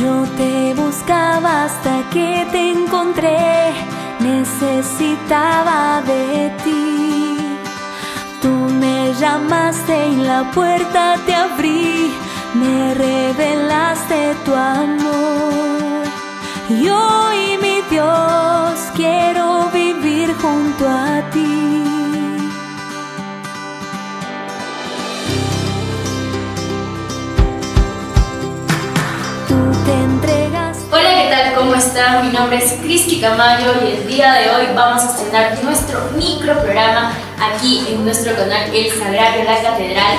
Yo te buscaba hasta que te encontré, necesitaba de ti. Tú me llamaste y la puerta te abrí, me revelaste tu amor. Y hoy mi Dios quiero vivir junto a ¿Cómo están? Mi nombre es Cristi Camayo y el día de hoy vamos a estrenar nuestro micro programa aquí en nuestro canal El Sagrario La Catedral.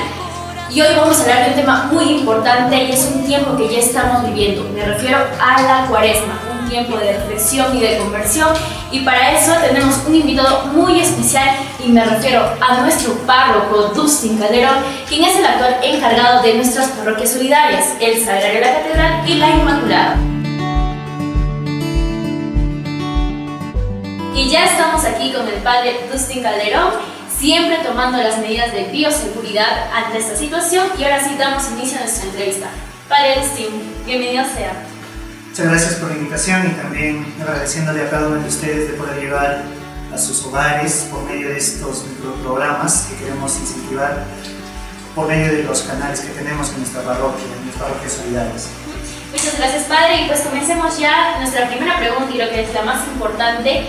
Y hoy vamos a hablar de un tema muy importante y es un tiempo que ya estamos viviendo. Me refiero a la cuaresma, un tiempo de reflexión y de conversión. Y para eso tenemos un invitado muy especial y me refiero a nuestro párroco Dustin Calderón, quien es el actual encargado de nuestras parroquias solidarias, el Sagrario La Catedral y la Inmaculada. Y ya estamos aquí con el padre Dustin Calderón, siempre tomando las medidas de bioseguridad ante esta situación. Y ahora sí damos inicio a nuestra entrevista. Padre Dustin, bienvenido sea. Muchas gracias por la invitación y también agradeciéndole a cada uno de ustedes de poder llegar a sus hogares por medio de estos microprogramas que queremos incentivar por medio de los canales que tenemos en nuestra parroquia, en las parroquias solidarias. Muchas gracias, Padre. Y pues comencemos ya nuestra primera pregunta y lo que es la más importante.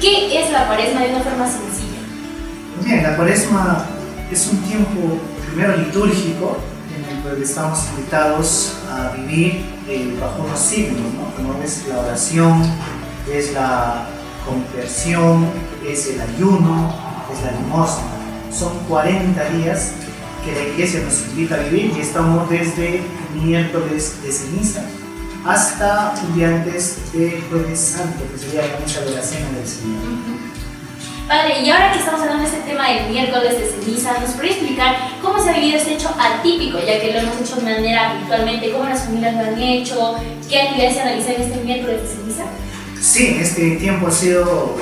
¿Qué es la cuaresma de una forma sencilla? Pues bien, la cuaresma es un tiempo primero litúrgico en el que estamos invitados a vivir eh, bajo unos signos, ¿no? como es la oración, es la conversión, es el ayuno, es la limosna. Son 40 días que la iglesia nos invita a vivir y estamos desde miércoles de ceniza hasta un día antes de jueves santo, que sería la misa de la cena del Señor. Padre, y ahora que estamos hablando de este tema del miércoles de ceniza, ¿nos podría explicar cómo se ha vivido este hecho atípico, ya que lo hemos hecho de manera habitualmente, cómo las familias lo han hecho, qué actividades se analizan en este miércoles de ceniza? Sí, este tiempo ha sido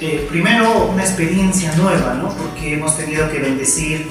eh, primero una experiencia nueva, ¿no? porque hemos tenido que bendecir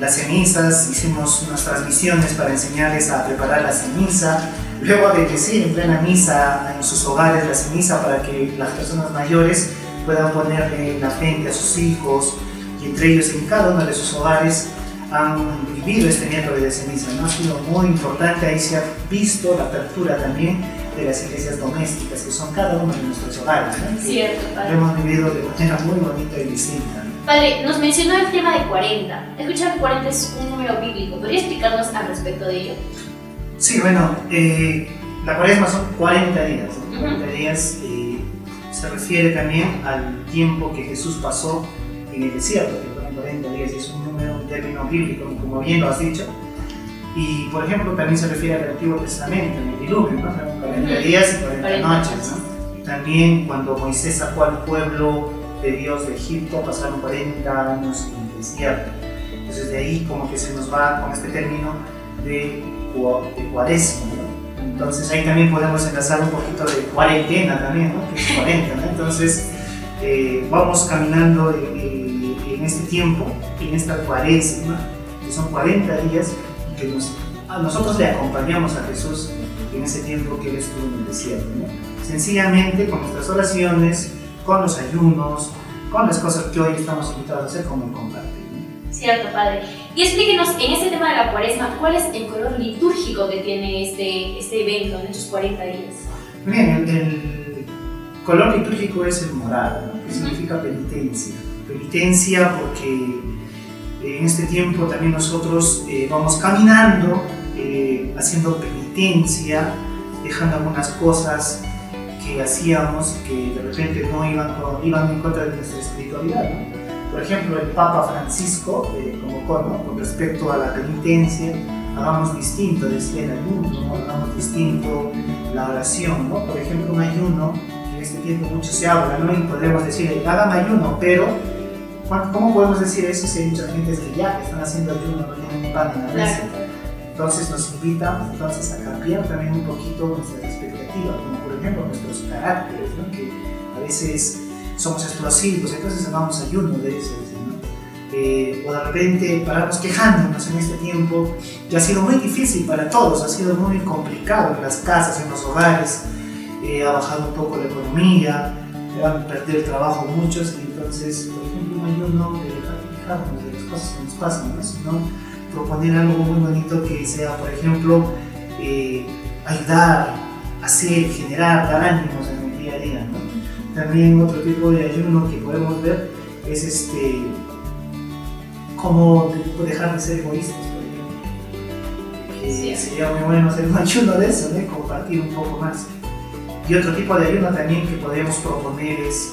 las cenizas, hicimos unas transmisiones para enseñarles a preparar la ceniza, luego a bendecir en plena misa en sus hogares la ceniza para que las personas mayores puedan ponerle en la frente a sus hijos y entre ellos en cada uno de sus hogares han vivido este miércoles de ceniza. ¿no? Ha sido muy importante, ahí se ha visto la apertura también de las iglesias domésticas, que son cada uno de nuestros hogares. ¿no? Cierto, Padre. Lo hemos vivido de manera muy bonita y distinta. Padre, nos mencionó el tema de 40. He escuchado que 40 es un número bíblico. ¿Podría explicarnos al respecto de ello? Sí, bueno, eh, la cuaresma son 40 días. ¿no? Ujú. 40 días eh, se refiere también al tiempo que Jesús pasó en el desierto, que fueron 40 días, es un número, un término bíblico, como bien lo has dicho. Y, por ejemplo, también se refiere al Antiguo Testamento, en el diluvio, ¿no? Fueron 40 Ujú. días y 40, 40 noches, ¿no? También cuando Moisés sacó al pueblo de Dios de Egipto, pasaron 40 años en el desierto. Entonces de ahí como que se nos va con este término de, de cuaresma, ¿no? Entonces ahí también podemos enlazar un poquito de cuarentena también, ¿no? Que es 40, ¿no? Entonces eh, vamos caminando eh, en este tiempo, en esta cuaresma, que son 40 días, que nos- a nosotros le acompañamos a Jesús en ese tiempo que Él estuvo en el desierto, ¿no? Sencillamente con nuestras oraciones, con los ayunos, con las cosas que hoy estamos invitados a hacer como en compartir. Cierto, Padre. Y explíquenos, en este tema de la cuaresma, ¿cuál es el color litúrgico que tiene este, este evento en estos 40 días? Bien, el, color litúrgico es el morado, ¿no? que significa penitencia. Penitencia porque en este tiempo también nosotros eh, vamos caminando, eh, haciendo penitencia, dejando algunas cosas que hacíamos que de repente no iban, iban en contra de nuestra espiritualidad. ¿no? Por ejemplo, el Papa Francisco eh, convocó ¿no? con respecto a la penitencia, hagamos distinto, decía el ayuno, hagamos distinto la oración, ¿no? Por ejemplo, un ayuno, en este tiempo mucho se habla, ¿no? Y podemos decir, hagan ayuno, pero ¿cuán- ¿cómo podemos decir eso si hay mucha gente que ya están haciendo ayuno, no tienen pan en la mesa? Entonces nos invita entonces a cambiar también un poquito nuestras expectativas, como por ejemplo nuestros caracteres, ¿no? que a veces somos explosivos, entonces hagamos ayuno de eso. eh, o de repente paramos quejándonos en este tiempo, que ha sido muy difícil para todos, ha sido muy complicado en las casas, en los hogares, eh, ha bajado un poco la economía, han perdido el trabajo muchos, y entonces, por ejemplo, un ayuno de dejar de quejarnos de las cosas que nos pasan, ¿no? sino proponer algo muy bonito que sea, por ejemplo, eh, ayudar, hacer, generar, dar ánimos en También otro tipo de ayuno que podemos ver es este, cómo dejar de ser egoístas, por ejemplo. Que Sí. sería muy bueno hacer un ayuno de eso, ¿no? compartir un poco más. Y otro tipo de ayuno también que podemos proponer es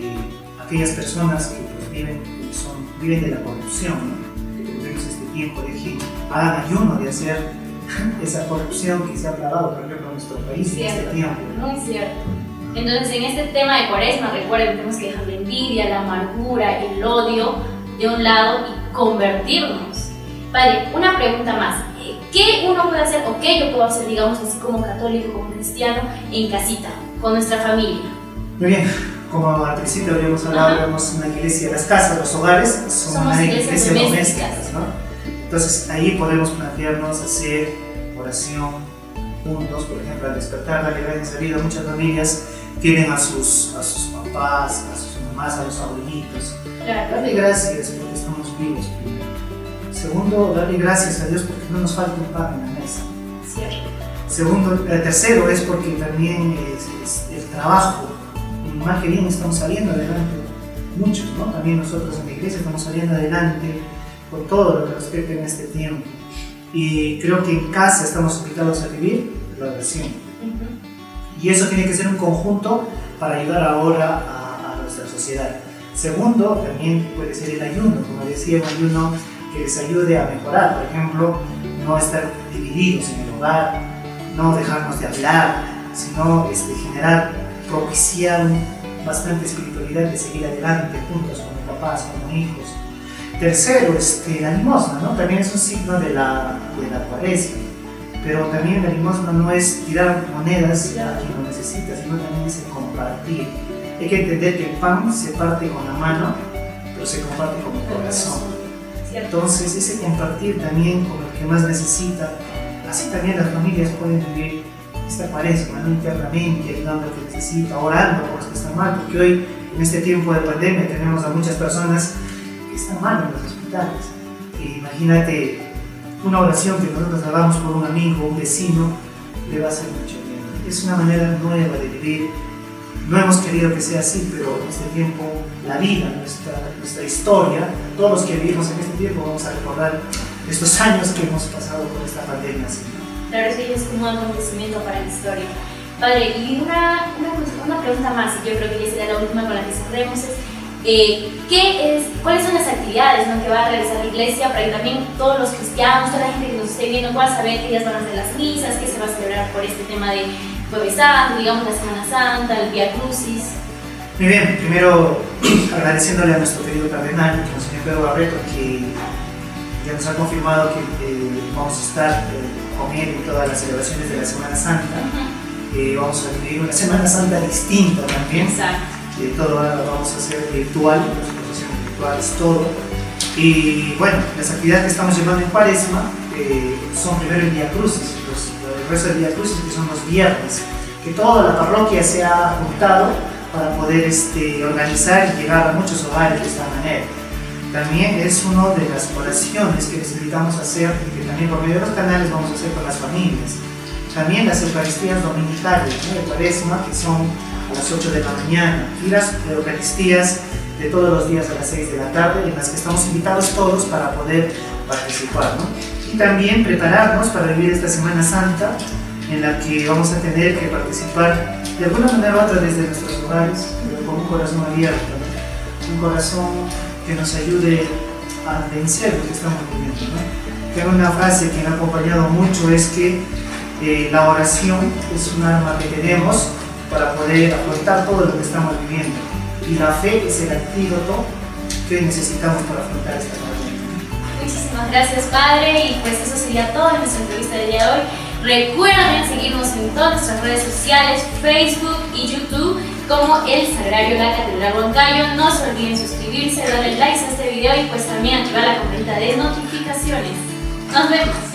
eh, aquellas personas que pues, viven, son, viven de la corrupción, ¿no? que tenemos este tiempo de que hagan ayuno de hacer esa corrupción que se ha clavado, por ejemplo, en nuestro país en este tiempo. Muy cierto. Entonces, en este tema de cuaresma, recuerden, tenemos que dejar la envidia, la amargura, el odio de un lado y convertirnos. Vale, una pregunta más. Eh, ¿Qué uno puede hacer o qué yo puedo hacer, digamos así, como católico, como cristiano, en casita, con nuestra familia? Muy bien, como al principio habíamos hablado, vemos una iglesia, las casas, los hogares son Somos una iglesias iglesia domésticas. domésticas, ¿no? Entonces ahí podemos plantearnos hacer oración juntos, por ejemplo, al despertar, darle gracias a vida. Muchas familias tienen a sus, a sus papás, a sus mamás, a los abuelitos. Claro. Darle gracias porque estamos vivos. primero. Segundo, darle gracias a Dios porque no nos falta un pan en la mesa. Cierto. Segundo, el tercero es porque también es, es el trabajo. Mal que bien estamos saliendo adelante. Muchos, ¿no? También nosotros en la iglesia estamos saliendo adelante con todo lo que respecta en este tiempo. Y creo que en casa estamos invitados a vivir la oración. Ujú. Y eso tiene que ser un conjunto para ayudar ahora a, nuestra sociedad. Segundo, también puede ser el ayuno, como decía, un ayuno que les ayude a mejorar. Por ejemplo, no estar divididos en el hogar, no dejarnos de hablar, sino este, generar, propiciar bastante espiritualidad de seguir adelante juntos como papás, como hijos. Tercero, este, la limosna, ¿no? También es un signo de la, de la. Pero también la limosna no es tirar monedas a quien lo necesita, sino también es el compartir. Hay que entender que el pan se parte con la mano, pero se comparte con el corazón. Entonces, ese compartir también con el que más necesita, así también las familias pueden vivir esta cuaresma, ¿no? internamente, ayudando al que necesita, orando por los que están mal, porque hoy, en este tiempo de pandemia, tenemos a muchas personas que están mal en los hospitales. Y imagínate una oración que nosotros hagamos por un amigo, un vecino, le va a hacer mucho bien. Es una manera nueva de vivir. No hemos querido que sea así, pero en este tiempo, la vida, nuestra, nuestra historia, todos los que vivimos en este tiempo vamos a recordar estos años que hemos pasado por esta pandemia. Claro, ya es como un acontecimiento para la historia. Padre, y una, una, una pregunta más, y yo creo que ya será la última con la que cerremos, es eh, ¿qué es, ¿cuáles son las actividades ¿no? que va a realizar la iglesia para que también todos los cristianos, toda la gente que nos esté viendo pueda saber qué días van a ser las misas, qué se va a celebrar por este tema de Jueves Santo, digamos la Semana Santa, el Via Crucis? Muy bien, primero agradeciéndole a nuestro querido cardenal, Monseñor Pedro Barreto, que ya nos ha confirmado que eh, vamos a estar eh, con él en todas las celebraciones de la Semana Santa. Eh, vamos a vivir una Semana Santa distinta también. Exacto. Eh, todo ahora lo vamos a hacer virtual, procesiones virtuales, todo. Y bueno, las actividades que estamos llevando en Cuaresma eh, son primero el Día Crucis, los, el resto del Día Crucis que son los viernes, que toda la parroquia se ha juntado para poder este, organizar y llegar a muchos hogares de esta manera. También es una de las oraciones que necesitamos hacer y que también por medio de los canales vamos a hacer con las familias. También las Eucaristías dominicales ¿no? de Cuaresma, que son a las 8 de la mañana, y las Eucaristías de todos los días a las 6 de la tarde, en las que estamos invitados todos para poder participar. ¿no? Y también prepararnos para vivir esta Semana Santa, en la que vamos a tener que participar de alguna manera u otra desde nuestros hogares, pero con un corazón abierto, ¿no? un corazón que nos ayude a vencer lo que estamos viviendo. ¿no? Tengo una frase que me ha acompañado mucho, es que eh, la oración es un arma que tenemos para poder afrontar todo lo que estamos viviendo. Y la fe es el antídoto que necesitamos para afrontar esta pandemia. Muchísimas gracias, Padre. Y pues eso sería todo en nuestra entrevista del día de hoy. Recuerden seguirnos en todas nuestras redes sociales, Facebook y YouTube, como El Sagrario La Catedral Huancayo. No se olviden suscribirse, darle likes a este video y pues también activar la campanita de notificaciones. Nos vemos.